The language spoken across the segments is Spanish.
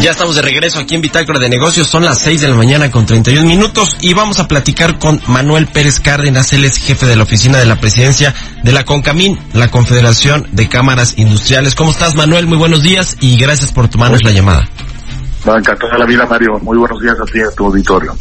Ya estamos de regreso aquí en Bitácora de Negocios. Son las 6 de la mañana con 31 minutos y vamos a platicar con Manuel Pérez Cárdenas. Él es jefe de la oficina de la presidencia de la CONCAMIN, la Confederación de Cámaras Industriales. ¿Cómo estás, Manuel? Muy buenos días y gracias por tomarnos la llamada. Me encantado la vida, Mario. Muy buenos días a ti y a tu auditorio.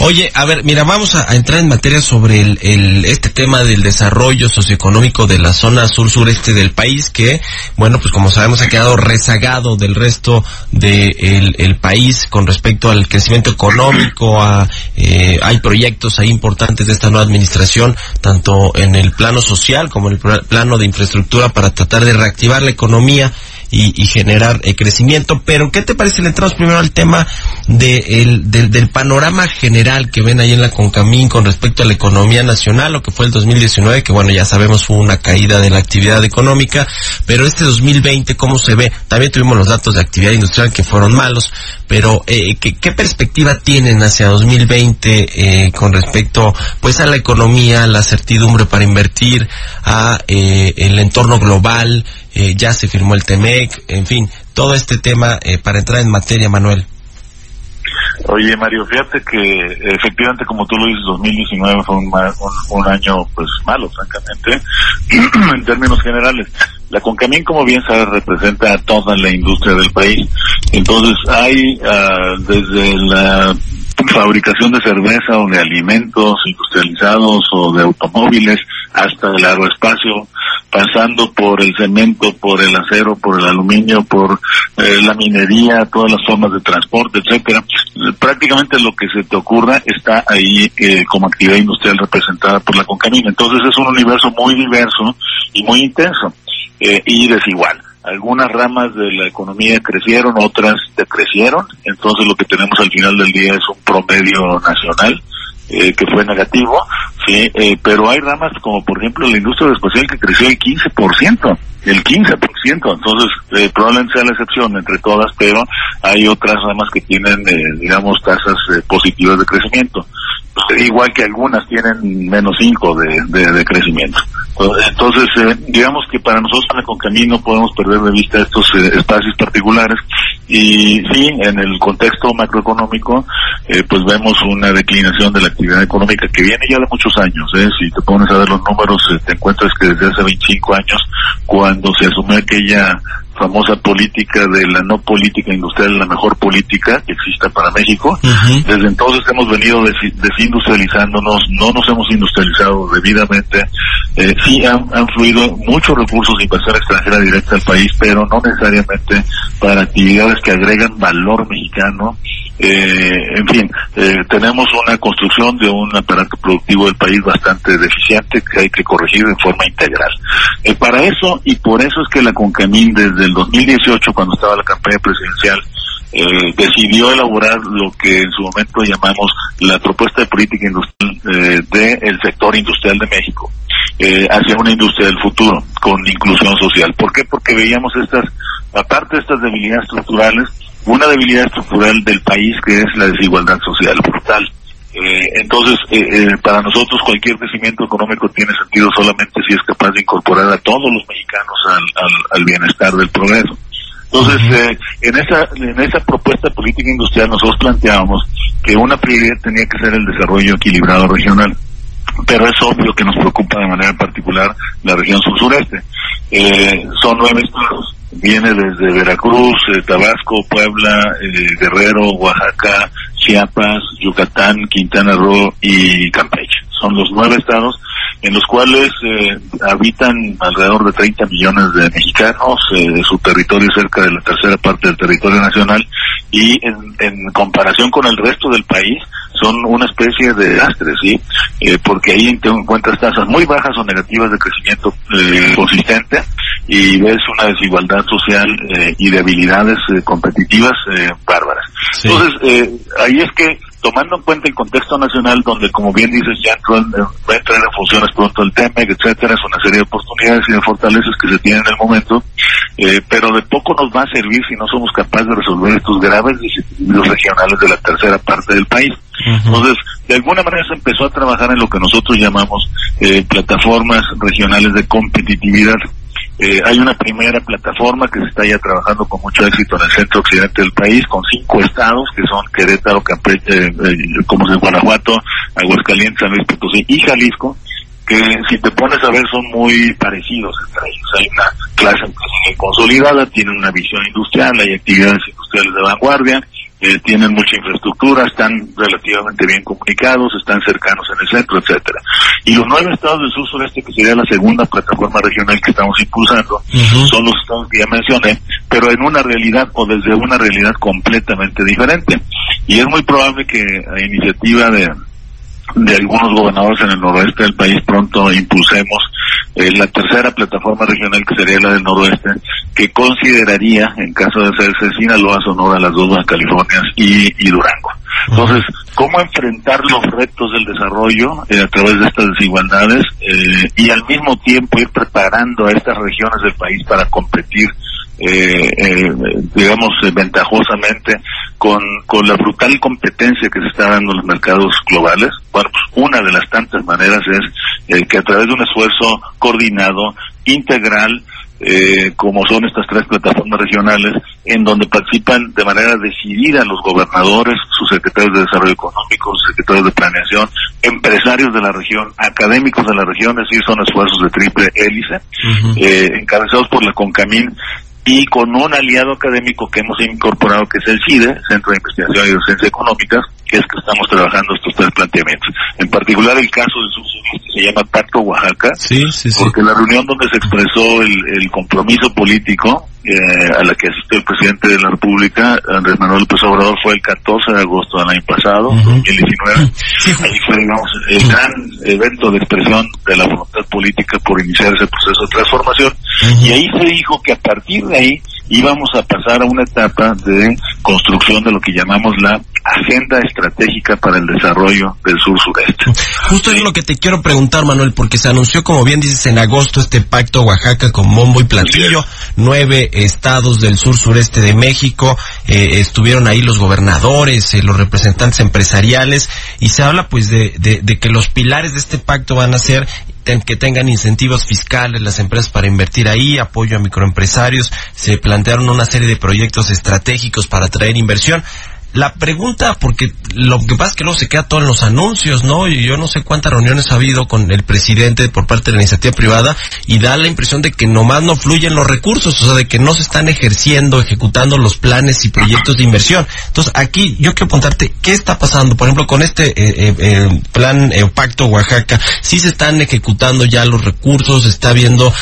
Oye, a ver, mira, vamos a, entrar en materia sobre el, este tema del desarrollo socioeconómico de la zona sur-sureste del país, que, bueno, pues como sabemos ha quedado rezagado del resto del el país con respecto al crecimiento económico. A, eh, hay proyectos ahí importantes de esta nueva administración, tanto en el plano social como en el plano de infraestructura para tratar de reactivar la economía y, generar eh, crecimiento. Pero, ¿qué te parece le entramos primero al tema de del, panorama general que ven ahí en la Concamín con respecto a la economía nacional, lo que fue el 2019, que bueno, ya sabemos fue una caída de la actividad económica, pero este 2020, ¿cómo se ve? También tuvimos los datos de actividad industrial que fueron malos, pero eh, ¿qué, ¿qué, perspectiva tienen hacia 2020 eh, con respecto pues a la economía, la certidumbre para invertir, a eh, el entorno global? Eh, ya se firmó el TEMEC, en fin, todo este tema eh, para entrar en materia, Manuel. Oye, Mario, fíjate que efectivamente, como tú lo dices, 2019 fue un, un, año pues malo, francamente, en términos generales. La Concamín, como bien sabes, representa a toda la industria del país. Entonces, hay uh, desde la fabricación de cerveza o de alimentos industrializados o de automóviles hasta el aeroespacio, pasando por el cemento, por el acero, por el aluminio, por eh, la minería, todas las formas de transporte, etcétera. Prácticamente lo que se te ocurra está ahí eh, como actividad industrial representada por la Concamina. Entonces es un universo muy diverso y muy intenso eh, y desigual. Algunas ramas de la economía crecieron, otras decrecieron. Entonces lo que tenemos al final del día es un promedio nacional eh, que fue negativo, sí, eh, pero hay ramas como por ejemplo la industria espacial que creció el 15%, el 15%, entonces eh, probablemente sea la excepción entre todas, pero hay otras ramas que tienen, eh, digamos, tasas positivas de crecimiento, igual que algunas tienen menos 5 de, de, crecimiento. Entonces, eh, digamos que para nosotros en con Camino podemos perder de vista estos eh, espacios particulares y sí, en el contexto macroeconómico, eh, pues vemos una declinación de la actividad económica que viene ya de muchos años. Si te pones a ver los números, te encuentras que desde hace 25 años, cuando se asume aquella famosa política de la no política industrial, la mejor política que exista para México. Desde entonces hemos venido desindustrializándonos, no nos hemos industrializado debidamente. Eh, sí han, fluido muchos recursos de inversión extranjera directa al país, pero no necesariamente para actividades que agregan valor mexicano. Eh, en fin, eh, tenemos una construcción de un aparato productivo del país bastante deficiente que hay que corregir de forma integral. Eh, para eso, y por eso es que la CONCAMIN desde el 2018, cuando estaba la campaña presidencial, eh, decidió elaborar lo que en su momento llamamos la propuesta de política industrial eh, del sector industrial de México eh, hacia una industria del futuro con inclusión social. ¿Por qué? Porque veíamos estas, aparte de estas debilidades estructurales, una debilidad estructural del país que es la desigualdad social brutal. Eh, entonces, eh, eh, para nosotros cualquier crecimiento económico tiene sentido solamente si es capaz de incorporar a todos los mexicanos al, al, bienestar del progreso. Entonces, eh, en esa en esa propuesta política industrial nosotros planteábamos que una prioridad tenía que ser el desarrollo equilibrado regional, pero es obvio que nos preocupa de manera particular la región sur-sureste. son nueve estados, viene desde Veracruz, Tabasco, Puebla, Guerrero, Oaxaca, Chiapas, Yucatán, Quintana Roo y Campeche. Son los nueve estados en los cuales eh, habitan alrededor de 30 millones de mexicanos, eh, su territorio cerca de la tercera parte del territorio nacional y en, comparación con el resto del país son una especie de desastre, ¿sí? Eh, porque ahí encuentras tasas muy bajas o negativas de crecimiento eh, consistente y ves una desigualdad social eh, y de habilidades eh, competitivas eh, bárbaras. Entonces, ahí es que tomando en cuenta el contexto nacional, donde como bien dices, ya va a entrar en funciones pronto el TEMEC, etcétera, es una serie de oportunidades y de fortalezas que se tienen en el momento, eh, pero de poco nos va a servir si no somos capaces de resolver estos graves desequilibrios regionales de la tercera parte del país. Entonces, de alguna manera se empezó a trabajar en lo que nosotros llamamos eh, plataformas regionales de competitividad eh, hay una primera plataforma que se está ya trabajando con mucho éxito en el centro occidente del país, con cinco estados, que son Querétaro, Campeche, eh, eh, como es Guanajuato, Aguascalientes, San Luis Potosí y Jalisco, que si te pones a ver son muy parecidos entre ellos. Hay una clase consolidada, tienen una visión industrial, hay actividades industriales de vanguardia, eh, tienen mucha infraestructura, están relativamente bien comunicados, están cercanos en el centro, etcétera. Y los nueve estados del sur sureste, que sería la segunda plataforma regional que estamos impulsando, son los estados que ya mencioné, pero en una realidad o desde una realidad completamente diferente. Y es muy probable que a iniciativa de de algunos gobernadores en el noroeste del país pronto impulsemos eh, la tercera plataforma regional que sería la del noroeste que consideraría en caso de hacerse Sinaloa, Sonora, las dos Baja Californias y, Durango. Entonces, ¿cómo enfrentar los retos del desarrollo eh, a través de estas desigualdades eh, y al mismo tiempo ir preparando a estas regiones del país para competir eh, eh, digamos, eh, ventajosamente con, con la brutal competencia que se está dando en los mercados globales. Bueno, pues una de las tantas maneras es que a través de un esfuerzo coordinado, integral, eh, como son estas tres plataformas regionales, en donde participan de manera decidida los gobernadores, sus secretarios de Desarrollo Económico, sus secretarios de Planeación, empresarios de la región, académicos de la región, es decir, son esfuerzos de triple hélice, eh, encabezados por la CONCAMIN, y con un aliado académico que hemos incorporado, que es el CIDE, Centro de Investigación y Docencia Económicas, que es que estamos trabajando estos tres planteamientos. En particular el caso del subsudeste se llama Pacto Oaxaca, porque la reunión donde se expresó el, compromiso político eh, a la que asistió el presidente de la República, Andrés Manuel López Obrador, fue el 14 de agosto del año pasado, 2019. Ahí fue, digamos, el gran evento de expresión de la voluntad política por iniciar ese proceso de transformación. Y ahí se dijo que a partir de ahí íbamos a pasar a una etapa de construcción de lo que llamamos la agenda estratégica para el desarrollo del sur sureste. Justo es lo que te quiero preguntar, Manuel, porque se anunció, como bien dices, en agosto este pacto Oaxaca con Mombo y Platillo, nueve estados del sur sureste de México, eh, estuvieron ahí los gobernadores, eh, los representantes empresariales, y se habla pues de, de que los pilares de este pacto van a ser que tengan incentivos fiscales las empresas para invertir ahí, apoyo a microempresarios, se plantearon una serie de proyectos estratégicos para atraer inversión la pregunta, porque lo que pasa es que luego se queda todo en los anuncios, ¿no? Y yo no sé cuántas reuniones ha habido con el presidente por parte de la iniciativa privada y da la impresión de que nomás no fluyen los recursos, o sea, de que no se están ejerciendo, ejecutando los planes y proyectos de inversión. Entonces, aquí yo quiero preguntarte, ¿qué está pasando? Por ejemplo, con este eh, eh, eh plan eh, Pacto Oaxaca, ¿sí se están ejecutando ya los recursos? ¿Está viendo,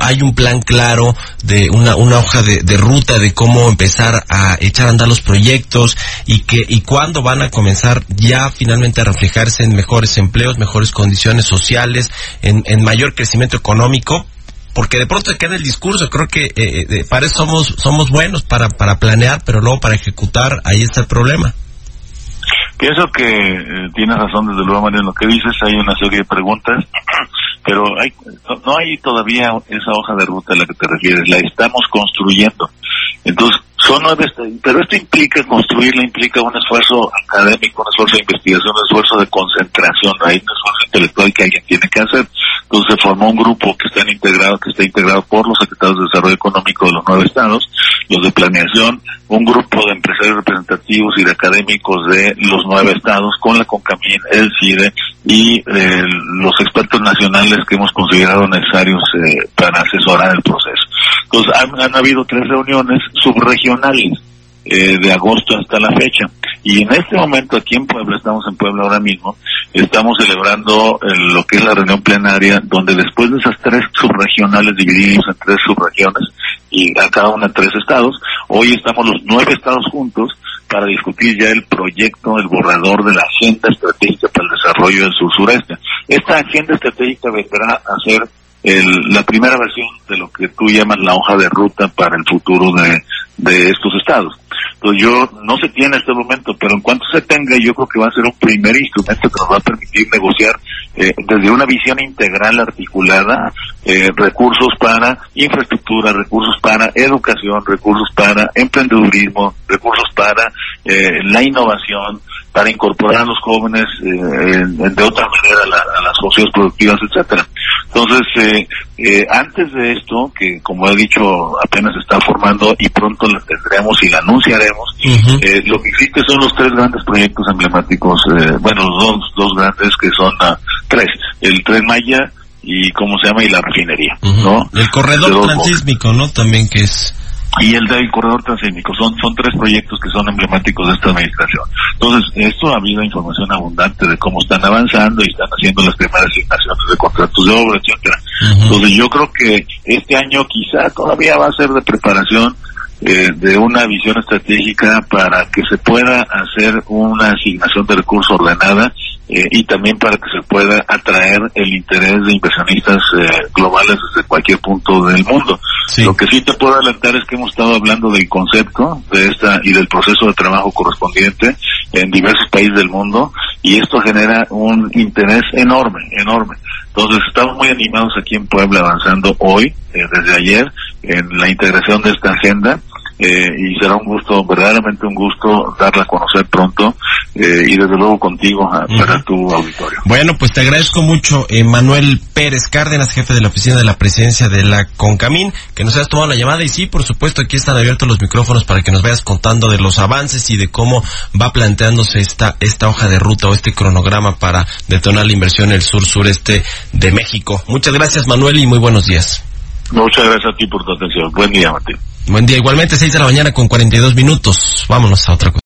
hay un plan claro de una, hoja de, de ruta de cómo empezar a echar a andar los proyectos? Y que y cuándo van a comenzar ya finalmente a reflejarse en mejores empleos, mejores condiciones sociales, en, en mayor crecimiento económico, porque de pronto queda el discurso, creo que eh, eh para somos buenos para para planear, pero luego para ejecutar ahí está el problema. Pienso que eh, tienes razón desde luego Mario en lo que dices, hay una serie de preguntas, pero hay, no hay todavía esa hoja de ruta a la que te refieres, la estamos construyendo. Entonces, son nueve, pero esto implica construirla, implica un esfuerzo académico, un esfuerzo de investigación, un esfuerzo de concentración, hay un esfuerzo intelectual que alguien tiene que hacer. Entonces se formó un grupo que está integrado, que está integrado por los secretarios de Desarrollo Económico de los nueve estados, los de planeación, un grupo de empresarios representativos y de académicos de los nueve estados, con la CONCAMIN, el CIDE y eh, los expertos nacionales que hemos considerado necesarios eh, para asesorar el proceso. Entonces han, han habido tres reuniones subregionales eh, de agosto hasta la fecha. Y en este momento aquí en Puebla, estamos en Puebla ahora mismo, estamos celebrando eh, lo que es la reunión plenaria, donde después de esas tres subregionales divididos en tres subregiones y a cada una tres estados, hoy estamos los nueve estados juntos para discutir ya el proyecto, el borrador de la agenda estratégica para el desarrollo del sur sureste. Esta agenda estratégica vendrá a ser el, la primera versión de lo que tú llamas la hoja de ruta para el futuro de, de estos estados. Entonces yo no se tiene en este momento, pero en cuanto se tenga, yo creo que va a ser un primer instrumento que nos va a permitir negociar eh, desde una visión integral articulada eh, recursos para infraestructura, recursos para educación, recursos para emprendedurismo, recursos para eh, la innovación, para incorporar a los jóvenes eh, de otra manera a, las sociedades productivas, etcétera. Entonces, eh, eh, antes de esto, que como he dicho, apenas se está formando y pronto la tendremos y la anunciaremos, eh, lo que existe son los tres grandes proyectos emblemáticos, eh, bueno, los dos, dos grandes que son uh, tres, el Tren Maya y, ¿cómo se llama? Y la refinería, ¿no? El corredor transísmico, ¿no? También que es y el del corredor transísmico. Son, son tres proyectos que son emblemáticos de esta administración. Entonces, esto ha habido información abundante de cómo están avanzando y están haciendo las primeras asignaciones de contratos de obra, etcétera. Entonces, yo creo que este año quizá todavía va a ser de preparación eh, de una visión estratégica para que se pueda hacer una asignación de recursos ordenada eh, y también para que se pueda atraer el interés de inversionistas eh, globales desde cualquier punto del mundo. Lo que sí te puedo adelantar es que hemos estado hablando del concepto de esta y del proceso de trabajo correspondiente en diversos países del mundo y esto genera un interés enorme, enorme. Entonces estamos muy animados aquí en Puebla avanzando hoy, eh, desde ayer, en la integración de esta agenda eh, y será un gusto, verdaderamente un gusto darla a conocer pronto eh, y desde luego contigo ah, para tu auditorio. Bueno, pues te agradezco mucho, Manuel Pérez Cárdenas, jefe de la oficina de la presidencia de la Concamín, que nos hayas tomado la llamada y sí, por supuesto, aquí están abiertos los micrófonos para que nos vayas contando de los avances y de cómo va planteándose esta, esta hoja de ruta o este cronograma para detonar la inversión en el sur-sureste de México. Muchas gracias, Manuel, y muy buenos días. Muchas gracias a ti por tu atención. Buen día, Martín. Buen día, igualmente 6 de la mañana con 42 minutos. Vámonos a otra cosa.